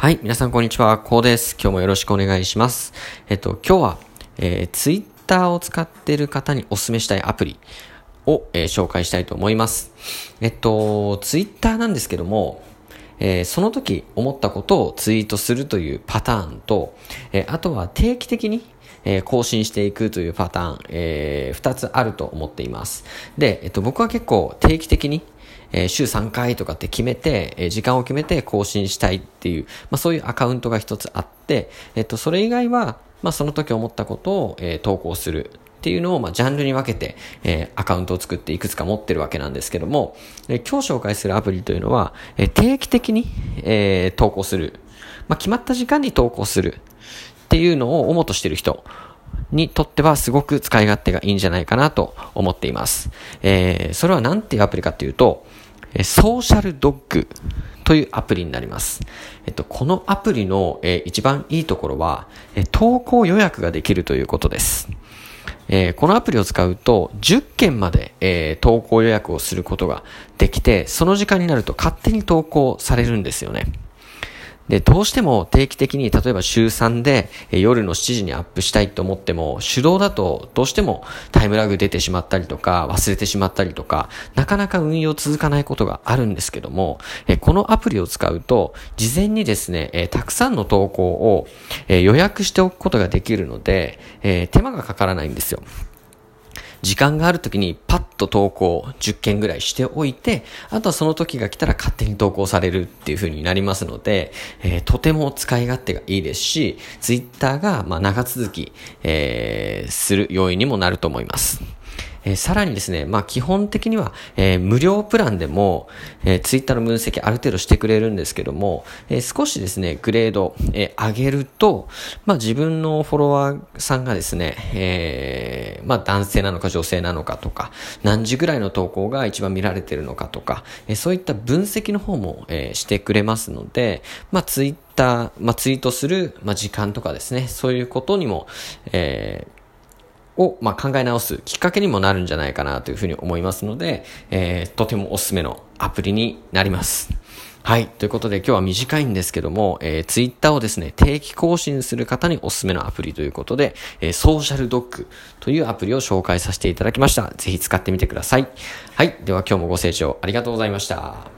はい、皆さんこんにちは、こうです。今日もよろしくお願いします。えっと、今日は、えー、ツイッターを使っている方にお勧めしたいアプリを、えー、紹介したいと思います。えっと、ツイッターなんですけども、えー、その時思ったことをツイートするというパターンと、えー、あとは定期的にえ、更新していくというパターン、えー、2つあると思っています。で、えっと、僕は結構定期的に、えー、週3回とかって決めて、えー、時間を決めて更新したいっていう、まあそういうアカウントが一つあって、えっと、それ以外は、まあその時思ったことを、えー、投稿するっていうのを、まあ、ジャンルに分けて、えー、アカウントを作っていくつか持ってるわけなんですけども、えー、今日紹介するアプリというのは、えー、定期的に、えー、投稿する。まあ、決まった時間に投稿するっていうのを主としてる人にとってはすごく使い勝手がいいんじゃないかなと思っています。えー、それは何ていうアプリかっていうと、ソーシャルドッグというアプリになります。えっと、このアプリの、えー、一番いいところは、え、投稿予約ができるということです。えー、このアプリを使うと10件まで、えー、投稿予約をすることができて、その時間になると勝手に投稿されるんですよね。で、どうしても定期的に、例えば週3で、夜の7時にアップしたいと思っても、手動だとどうしてもタイムラグ出てしまったりとか、忘れてしまったりとか、なかなか運用続かないことがあるんですけども、このアプリを使うと、事前にですね、たくさんの投稿を、予約しておくことができるので、手間がかからないんですよ。時間がある時にパッと投稿10件ぐらいしておいて、あとはその時が来たら勝手に投稿されるっていう風になりますので、えー、とても使い勝手がいいですし、ツイッターがまあ長続き、えー、する要因にもなると思います。えー、さらにですね、まあ基本的には、えー、無料プランでも、えー、ツイッターの分析ある程度してくれるんですけども、え、少しですね、グレード、え、上げると、まあ自分のフォロワーさんがですね、え、まあ男性なのか女性なのかとか、何時ぐらいの投稿が一番見られてるのかとか、え、そういった分析の方も、え、してくれますので、まあツイッター、まあツイートする、まあ時間とかですね、そういうことにも、えー、を、まあ、考え直すきっかけにもなるんじゃないかなというふうに思いますので、えー、とてもおすすめのアプリになります。はい。ということで今日は短いんですけども、えー、ツイッターをですね、定期更新する方におすすめのアプリということで、えー、ソーシャルドッグというアプリを紹介させていただきました。ぜひ使ってみてください。はい。では今日もご清聴ありがとうございました。